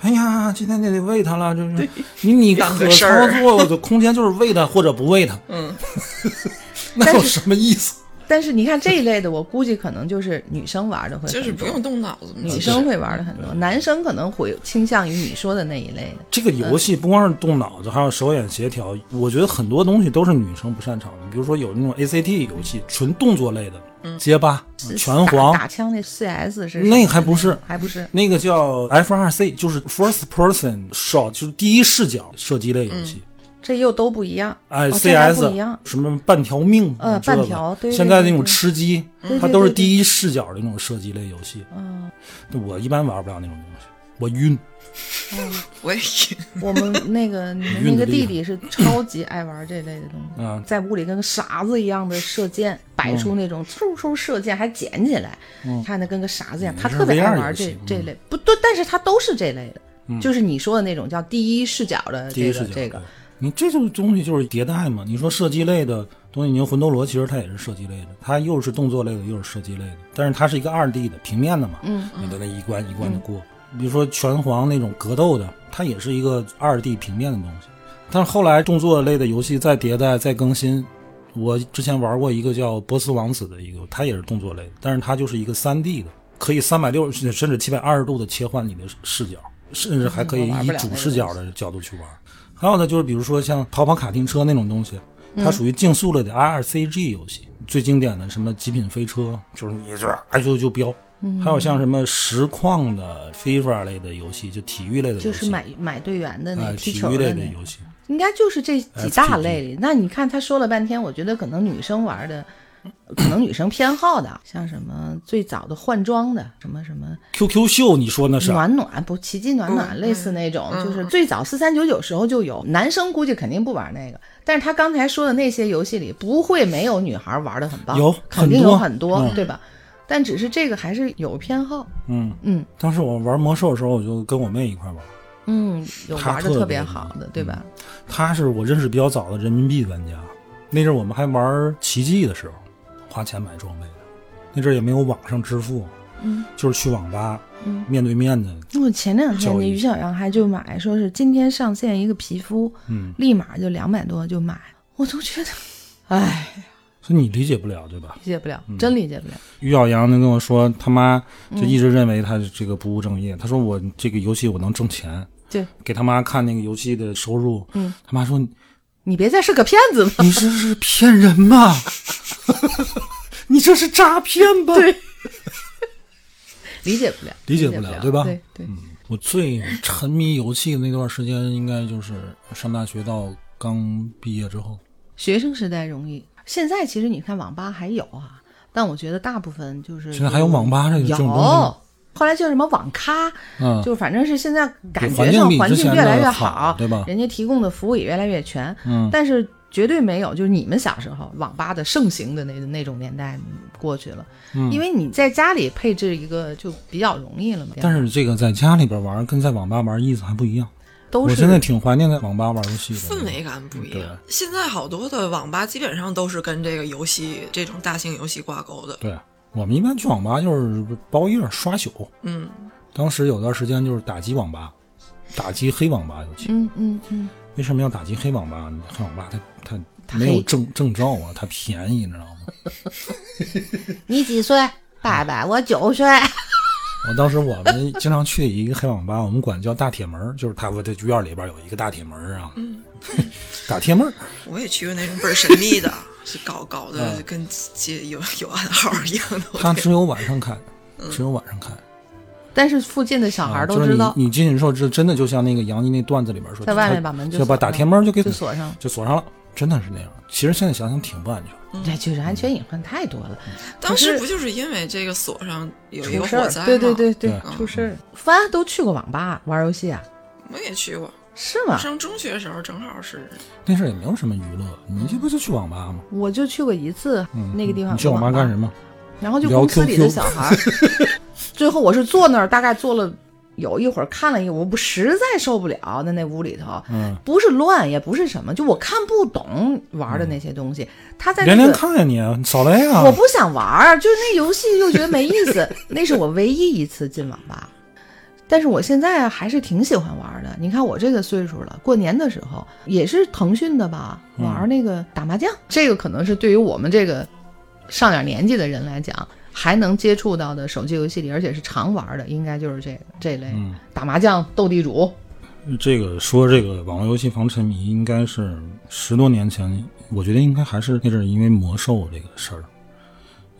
哎呀，今天得得喂它了，就是你你当可操作的空间就是喂它或者不喂它，嗯，那有什么意思？但是你看这一类的，我估计可能就是女生玩的会多，就是不用动脑子。女生会玩的很多，男生可能会倾向于你说的那一类的。这个游戏不光是动脑子，还有手眼协调。我觉得很多东西都是女生不擅长的，比如说有那种 ACT 游戏，纯动作类的，街霸、拳皇，打枪那 CS 是那还不是还不是那个叫 F R C，就是 First Person Shot，就是第一视角射击类游戏。这又都不一样。哎哦，CS 一样。什么半条命，呃半条对对现在那种吃鸡，它都是第一视角的那种射击类游戏。嗯，我一般玩不了那种东西，我晕。我也晕。我们那个你们那个弟弟是超级爱玩这类的东西，啊在屋里跟个傻子一样的射箭，摆出那种嗖嗖射箭，还捡起来，看的跟个傻子一样。他特别爱玩这这类，不对，但是他都是这类的，就是你说的那种叫第一视角的这个这个。对。你这种东西就是迭代嘛。你说射击类的东西，你说魂斗罗其实它也是射击类的，它又是动作类的，又是射击类的，但是它是一个二 D 的平面的嘛，嗯，你的那一关一关的过。比如说拳皇那种格斗的，它也是一个二 D 平面的东西。但是后来动作类的游戏再迭代再更新，我之前玩过一个叫波斯王子的一个，它也是动作类的，但是它就是一个三 D 的，可以三百六十甚至七百二十度的切换你的视角，甚至还可以以主视角的角度去玩。还有呢，就是比如说像逃跑卡丁车那种东西，它属于竞速类的 RCG 游戏，最经典的什么极品飞车，就是你这哎就就飙。还有像什么实况的 FIFA 类的游戏，就体育类的游戏，就是买买队员的那哎踢体育类的游戏。应该就是这几大类。那你看他说了半天，我觉得可能女生玩的可能女生偏好的，像什么最早的换装的，什么什么 QQ 秀，你说那是？暖暖不奇迹暖暖，嗯类似那种，嗯就是最早四三九九时候就有，男生估计肯定不玩那个，但是他刚才说的那些游戏里，不会没有女孩玩的很棒，有肯定有很很多，嗯对吧？但只是这个还是有偏好，嗯，嗯当时我玩魔兽的时候，我就跟我妹一块玩。嗯，有玩的特别好的，对吧？他是我认识比较早的人民币玩家，那阵我们还玩奇迹的时候，花钱买装备的。那阵儿也没有网上支付，嗯。就是去网吧，嗯。面对面的，我前两天那于小阳还就买，说是今天上线一个皮肤，嗯，立马就两百多就买，我都觉得，哎，所以你理解不了，对吧？理解不了，嗯。真理解不了。于小阳就跟我说，他妈嗯。就一直认为他这个不务正业。他说我这个游戏我能挣钱，对，给他妈看那个游戏的收入，嗯，他妈说你别再是个骗子了？你这是骗人吧？你这是诈骗吧？对 理解不了，理解不了对吧对对，我最沉迷游戏的那段时间，应该就是上大学到刚毕业之后。学生时代容易，现在其实你看网吧还有啊，但我觉得大部分就是现在还有网吧这个这有种东西吗后来叫什么网咖，嗯，就反正是现在感觉上环境越来越好对吧人家提供的服务也越来越全，嗯但是绝对没有就是你们小时候网吧的盛行的那那种年代过去了，嗯因为你在家里配置一个就比较容易了嘛。但是这个在家里边玩跟在网吧玩意思还不一样。都是我现在挺怀念在网吧玩游戏的氛围感不一对样。现在好多的网吧基本上都是跟这个游戏这种大型游戏挂钩的。对，我们一般去网吧就是包夜刷宿。嗯，当时有段时间就是打击网吧，打击黑网吧尤其。嗯嗯嗯，为什么要打击黑网吧？黑网吧它它它没有证证照啊，它便宜，你知道吗？你几岁？爸爸，我九岁。我当时我们经常去一个黑网吧，我们管叫大铁门儿，就是它我这院里边有一个大铁门儿啊，打铁门儿。我也去过那种倍儿神秘的，是搞搞的，嗯跟街有有暗号一样的。它只有晚上开，只有晚上开。但是附近的小孩啊就是都知道，你你进去之后，这真的就像那个杨毅那段子里边说，在外面把门就就把打天门就给就锁上。就锁上了，真的是那样。其实现在想想挺不安全。这就是安全隐患太多了，当时不就是因为这个锁上有一个火灾吗？对对对对对，出事儿。帆都去过网吧玩游戏啊？我也去过。是吗？上中学的时候正好是那阵儿也没有什么娱乐，你这不就去网吧吗？我就去过一次，嗯，那个地方你去网吧干什么？然后就公司里的小孩儿，最后我是坐那儿，大概坐了有一会儿，看了一会儿，我不实在受不了，在那屋里头，嗯，不是乱，也不是什么，就我看不懂玩的那些东西。他在连连那个，看呀你，扫雷啊！我不想玩儿，就是那游戏又觉得没意思。那是我唯一一次进网吧，但是我现在还是挺喜欢玩的。你看我这个岁数了，过年的时候也是腾讯的吧，嗯玩那个打麻将，这个可能是对于我们这个上点年纪的人来讲，还能接触到的手机游戏里，而且是常玩的，应该就是这个这类、嗯打麻将、斗地主。这个说这个网络游戏防沉迷，应该是十多年前，我觉得应该还是那阵儿因为魔兽这个事儿，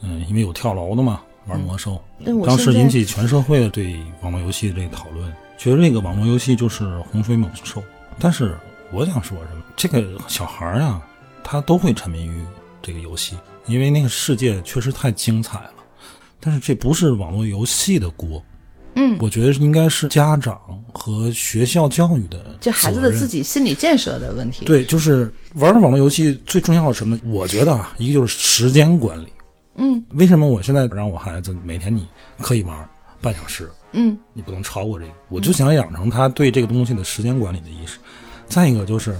嗯，因为有跳楼的嘛，玩魔兽，当时引起全社会的对网络游戏的这个讨论，觉得这个网络游戏就是洪水猛兽。但是我想说什么，这个小孩儿啊，他都会沉迷于这个游戏，因为那个世界确实太精彩了。但是这不是网络游戏的锅，嗯，我觉得应该是家长和学校教育的这孩子的自己心理建设的问题。，对，就是玩网络游戏最重要的是什么？我觉得啊，一个就是时间管理。嗯为什么我现在让我孩子每天你可以玩半小时，嗯你不能超过这个？我就想养成他对这个东西的时间管理的意识。再一个就是，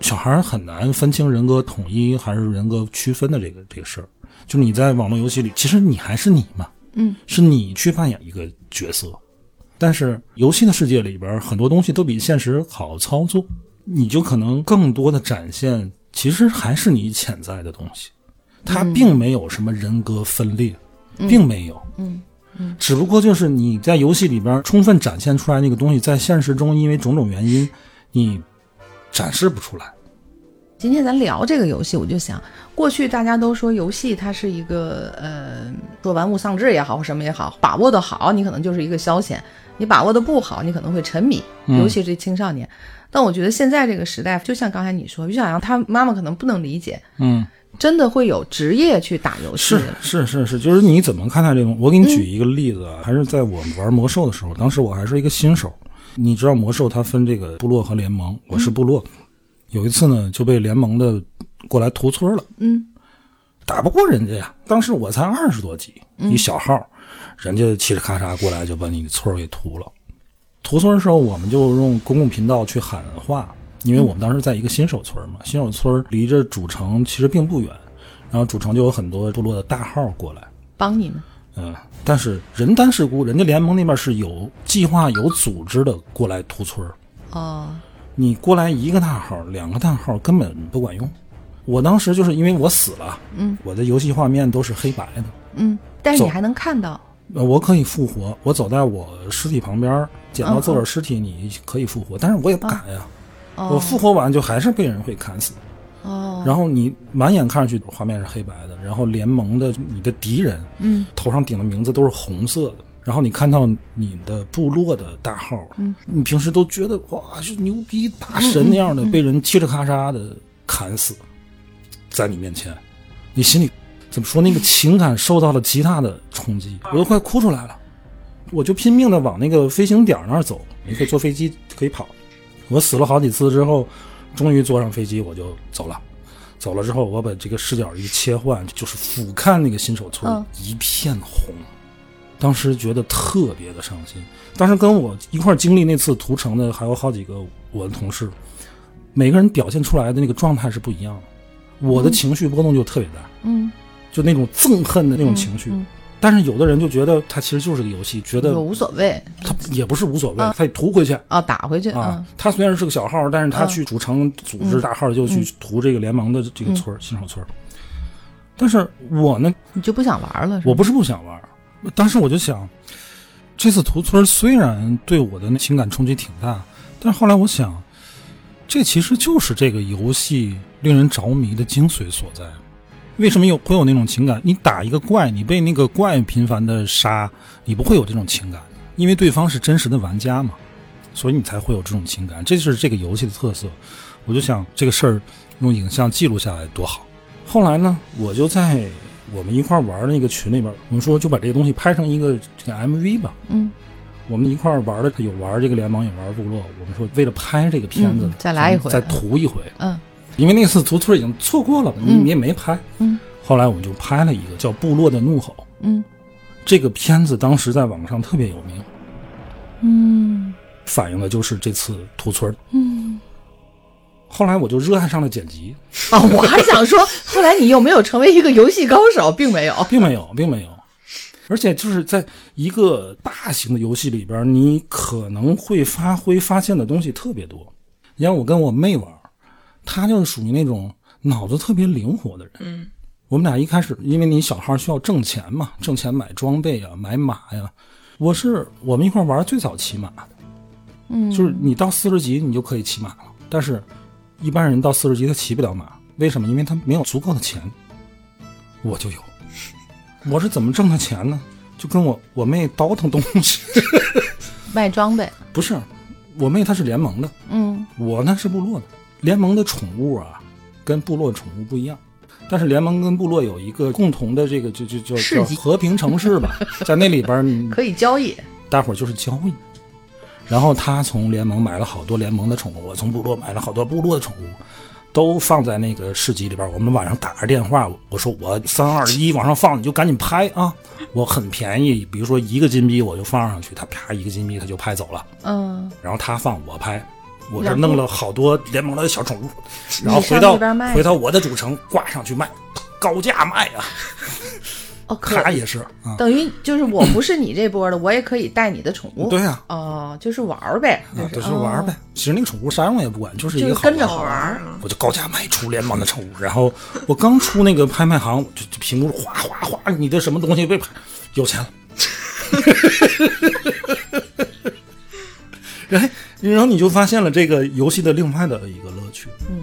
小孩很难分清人格统一还是人格区分的这个这个事儿。就是你在网络游戏里，其实你还是你嘛，嗯，是你去扮演一个角色。但是游戏的世界里边很多东西都比现实好操作，你就可能更多的展现，其实还是你潜在的东西，它并没有什么人格分裂，并没有，嗯只不过就是你在游戏里边充分展现出来那个东西，在现实中因为种种原因，你展示不出来。今天咱聊这个游戏，我就想，过去大家都说游戏它是一个呃，说玩物丧志也好，或什么也好，把握的好，你可能就是一个消遣；你把握的不好，你可能会沉迷，嗯。尤其是青少年。但我觉得现在这个时代，就像刚才你说，于小阳他妈妈可能不能理解，嗯真的会有职业去打游戏是的。是是是，就是你怎么看待这种？我给你举一个例子啊，还是在我们玩魔兽的时候，当时我还是一个新手。你知道魔兽它分这个部落和联盟，我是部落。有一次呢，就被联盟的过来屠村了，嗯，打不过人家呀。当时我才二十多级，一小号，人家嘁哩咔嚓过来就把你的村儿给屠了。屠村的时候，我们就用公共频道去喊话，因为我们当时在一个新手村嘛，新手村离着主城其实并不远，然后主城就有很多部落的大号过来，帮你们。嗯，但是人单势孤，人家联盟那边是有计划、有组织的过来屠村儿哦，你过来一个大号、两个大号根本不管用。我当时就是因为我死了，嗯，我的游戏画面都是黑白的，嗯，但是你还能看到。呃我可以复活，我走在我尸体旁边，捡到自个儿尸体，你可以复活，但是我也不敢呀。哦我复活完就还是被人会砍死，哦，然后你满眼看上去画面是黑白的，然后联盟的你的敌人，嗯，头上顶的名字都是红色的，然后你看到你的部落的大号，嗯，你平时都觉得哇是牛逼大神那样的，被人嘁哩咔嚓的砍死，在你面前，你心里怎么说那个情感受到了极大的冲击，我都快哭出来了。我就拼命的往那个飞行点那儿走，你可以坐飞机，可以跑。我死了好几次之后，终于坐上飞机，我就走了。走了之后，我把这个视角一切换，就是俯瞰那个新手村，嗯一片红。当时觉得特别的伤心。当时跟我一块经历那次屠城的还有好几个我的同事，每个人表现出来的那个状态是不一样的。我的情绪波动就特别大，嗯，就那种憎恨的那种情绪。嗯但是有的人就觉得它其实就是个游戏，觉得无所谓他也不是无所谓，嗯他屠回去啊，打回去啊。他虽然是个小号，但是他嗯去主城组织大号，就去屠这个联盟的这个村儿新手村儿。但是我呢，你就不想玩了？我不是不想玩儿，当时我就想，这次屠村虽然对我的那情感冲击挺大，但是后来我想，这其实就是这个游戏令人着迷的精髓所在。为什么有会有那种情感？你打一个怪，你被那个怪频繁的杀，你不会有这种情感，因为对方是真实的玩家嘛，所以你才会有这种情感。这就是这个游戏的特色。我就想这个事儿用影像记录下来多好。后来呢，我就在我们一块玩的那个群里边，我们说就把这个东西拍成一个这个 MV 吧。嗯，我们一块玩的有玩这个联盟，也玩部落。我们说为了拍这个片子，嗯再来一回再涂一回。嗯因为那次屠村已经错过了，你也没拍。嗯后来我们就拍了一个叫《部落的怒吼》，嗯这个片子当时在网上特别有名，嗯反映的就是这次屠村。嗯。后来我就热爱上了剪辑，啊，我还想说，后来你有没有成为一个游戏高手？并没有。并没有，并没有。而且就是在一个大型的游戏里边，你可能会发挥发现的东西特别多。你像我跟我妹玩，她就是属于那种脑子特别灵活的人。嗯，我们俩一开始，因为你小号需要挣钱嘛，挣钱买装备啊，买马呀。我是我们一块玩最早骑马的，嗯，就是你到四十级你就可以骑马了，但是一般人到四十级他骑不了马，为什么？因为他没有足够的钱。我就有，我是怎么挣的钱呢？就跟我我妹倒腾东西，卖装备。不是，我妹她是联盟的，嗯我呢是部落的。联盟的宠物啊，跟部落宠物不一样，但是联盟跟部落有一个共同的这个就就就叫和平城市吧，在那里边可以交易。大伙儿就是交易。然后他从联盟买了好多联盟的宠物，我从部落买了好多部落的宠物，都放在那个市集里边。我们晚上打个电话，我说我三二一往上放，你就赶紧拍啊！我很便宜，比如说一个金币我就放上去，他啪一个金币他就拍走了。嗯，然后他放我拍，我这弄了好多联盟的小宠物，然后回到回到我的主城挂上去卖，高价卖啊！哦，可他也是啊，等于就是我不是你这波的，我也可以带你的宠物。对呀、哦，就是玩儿呗，啊，就就是玩儿呗。其实那个宠物啥用也不管，就是一个好跟着玩好玩儿。我就高价卖出联盟的宠物，然后我刚出那个拍卖行，就就屏幕哗哗哗，你的什么东西被拍，有钱了。哎，然后你就发现了这个游戏的另外的一个乐趣，嗯，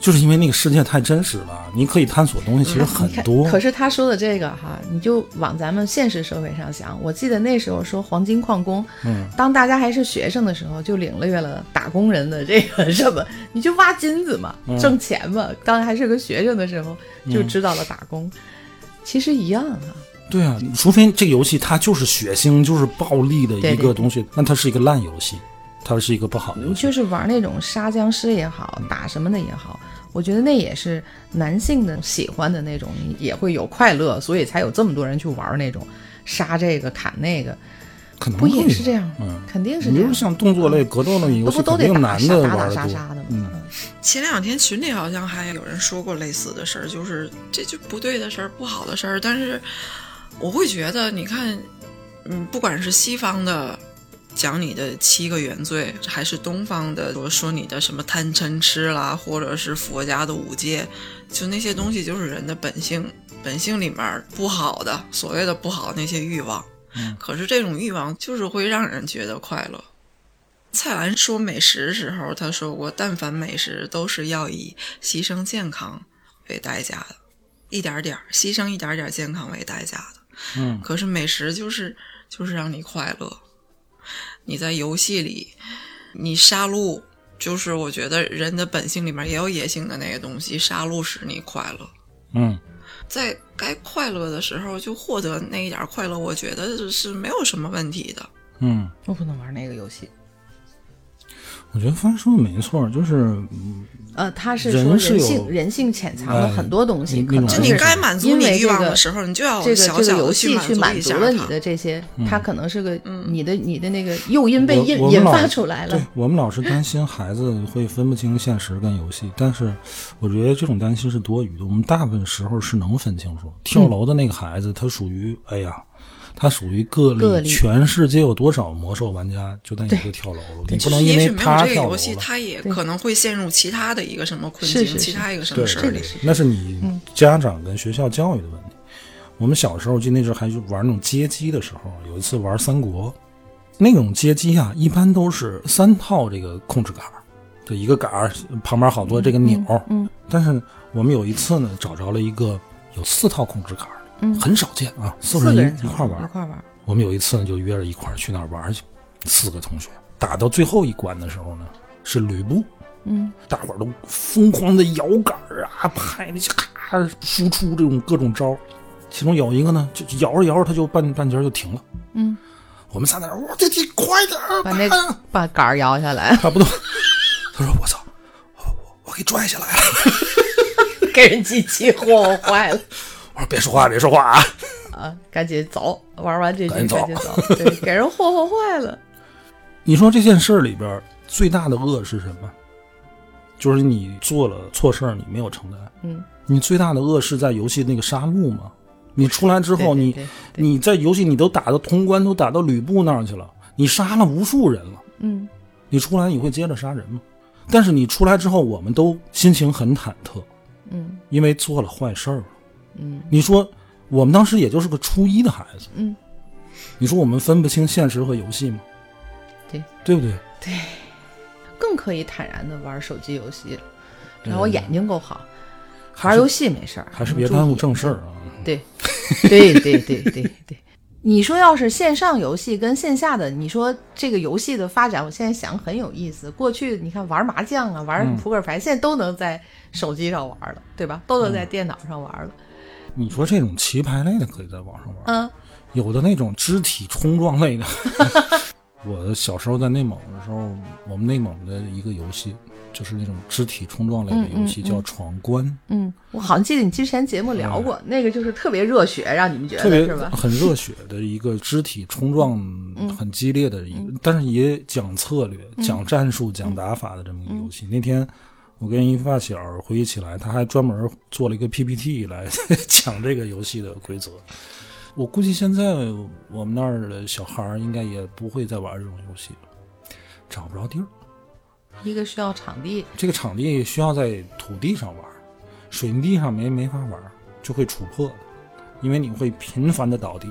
就是因为那个世界太真实了，你可以探索的东西其实很多。可是他说的这个哈，你就往咱们现实社会上想，我记得那时候说黄金矿工，嗯，当大家还是学生的时候，就领略了打工人的这个什么，你就挖金子嘛，嗯。挣钱嘛。当还是个学生的时候，就知道了打工，其实一样啊。对啊，除非这个游戏它就是血腥、就是暴力的一个东西，那它是一个烂游戏，它是一个不好的游戏。就是玩那种杀僵尸也好，打什么的也好，我觉得那也是男性的喜欢的那种，也会有快乐，所以才有这么多人去玩那种杀这个砍那个，不可能不也是这样？嗯，肯定是这样你比如。像动作类、格斗类游戏，不都肯定得打男的打打玩的多。杀杀的吗？嗯前两天群里好像还有人说过类似的事儿，就是这就不对的事儿、不好的事儿。但是我会觉得，你看，嗯，不管是西方的讲你的七个原罪，还是东方的说说你的什么贪嗔痴啦，或者是佛家的五戒，就那些东西就是人的本性，本性里面不好的，所谓的不好的那些欲望。嗯可是这种欲望就是会让人觉得快乐。蔡澜说美食的时候，他说过，但凡美食都是要以牺牲健康为代价的，一点点儿牺牲一点点儿健康为代价的。嗯，可是美食就是就是让你快乐。你在游戏里，你杀戮，就是我觉得人的本性里面也有野性的那个东西，杀戮使你快乐。嗯，在该快乐的时候就获得那一点快乐，我觉得是没有什么问题的。嗯，我不能玩那个游戏。我觉得方说的没错，就是呃，他是说人性人性潜藏了哎很多东西，可能是就你该满足因你欲望为这个的时候，你就要这个这个游小小的戏去满足了你的这些，他可能是个你的你的那个诱因被引引发出来了对。我们老是担心孩子会分不清现实跟游戏，但是我觉得这种担心是多余的。我们大部分时候是能分清楚。跳楼的那个孩子，他属于哎呀，他属于个例。全世界有多少魔兽玩家就那一个跳楼了？你不能因为也许没有他跳楼这个游戏，了。他也可能会陷入其他的一个什么困境，其他一个什么事儿里这个。那是你家长跟学校教育的问题。我们小时候就那阵儿还是玩那种街机的时候，有一次玩三国，那种街机啊，一般都是三套这个控制杆儿，就一个杆儿旁边好多这个钮但是我们有一次呢，找着了一个有四套控制杆嗯很少见啊，四四个人一一块玩一。块玩。我们有一次呢，就约着一块去那儿玩去，四个同学打到最后一关的时候呢，是吕布。嗯，大伙儿都疯狂的摇杆儿啊，拍那些咔输出这种各种招儿。其中有一个呢，就就摇着摇着，他就半半截就停了。嗯，我们仨在那儿，我这这快点儿，把那快啊把杆儿摇下来，他不动。他说：“我操，我我我给拽下来了。给人机器霍霍坏了。”我说：“别说话，别说话啊！啊，赶紧走，玩完这局赶紧走对，给人霍霍坏了。你说这件事里边最大的恶是什么？就是你做了错事儿，你没有承担。嗯，你最大的恶是在游戏那个杀戮吗？你出来之后，你你在游戏你都打到通关，都打到吕布那儿去了，你杀了无数人了，嗯，你出来你会接着杀人吗？但是你出来之后，我们都心情很忐忑，嗯因为做了坏事儿了。嗯你说我们当时也就是个初一的孩子，嗯，你说我们分不清现实和游戏吗？对，对不对？对更可以坦然的玩手机游戏了，只要我眼睛够好，玩游戏没事儿，还是别耽误正事儿啊。啊。对，对对对对对。你说要是线上游戏跟线下的，你说这个游戏的发展，我现在想很有意思。过去你看玩麻将啊，玩扑克牌，现在都能在手机上玩了，对吧？都能在电脑上玩了。你说这种棋牌类的可以在网上玩，嗯。有的那种肢体冲撞类的。我小时候在内蒙的时候，我们内蒙的一个游戏就是那种肢体冲撞类的游戏，嗯嗯嗯。叫闯关，嗯，我好像记得你之前节目聊过，那个就是特别热血，让你们觉特别得是吧？很热血的一个肢体冲撞，很激烈的一个，但是也讲策略、讲战术、讲打法的这么一个游戏。那天我跟一发小回忆起来，他还专门做了一个 PPT 来 讲这个游戏的规则。我估计现在我们那儿的小孩儿应该也不会再玩这种游戏了，找不着地儿。一个需要场地，这个场地需要在土地上玩，水泥地上没没法玩，就会杵破的，因为你会频繁的倒地，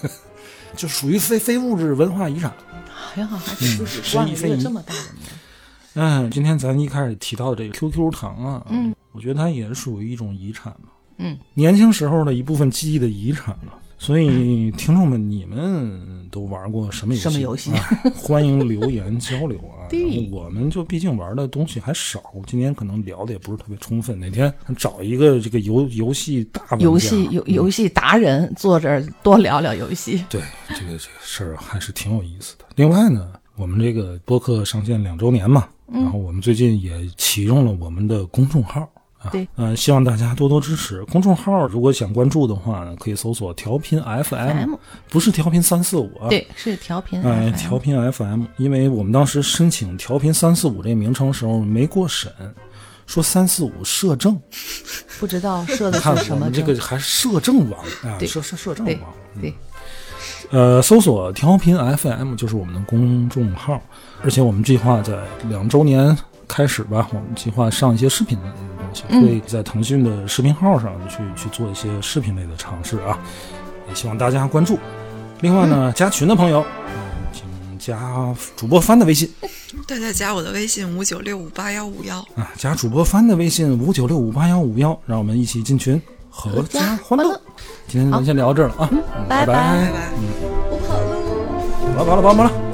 就属于非非物质文化遗产。好像还自己灌了一个是一非遗这么大。嗯，今天咱一开始提到的这个 QQ 糖啊，嗯，我觉得它也是属于一种遗产嘛，嗯，年轻时候的一部分记忆的遗产了。所以，听众们，你们都玩过什么游戏？什么游戏啊？欢迎留言交流啊！对然后我们就毕竟玩的东西还少，今天可能聊的也不是特别充分。哪天找一个这个游游戏大游戏游嗯游戏达人坐这儿多聊聊游戏。对这个这个事儿还是挺有意思的。另外呢，我们这个播客上线两周年嘛，嗯然后我们最近也启用了我们的公众号。啊，对，嗯、希望大家多多支持公众号。如果想关注的话呢，可以搜索“调频 FM”，FM 不是调频三四五啊。对，是调频哎，调频 FM，因为我们当时申请调频三四五这个名称的时候没过审，说三四五摄政，不知道摄的是什么我们这个还是摄政王啊，摄摄摄政对网。对，呃，搜索调频 FM 就是我们的公众号，而且我们计划在两周年开始吧，我们计划上一些视频类的东西，嗯会在腾讯的视频号上去去做一些视频类的尝试啊，也希望大家关注。另外呢，加群的朋友，嗯，请加主播帆的微信 大家加我的微信五九六五八幺五幺。啊，加主播帆的微信五九六五八幺五幺，让我们一起进群，阖家欢乐。今天咱先聊到这儿了啊，嗯拜拜拜拜。我跑喽。好了，拜了，好了，好了。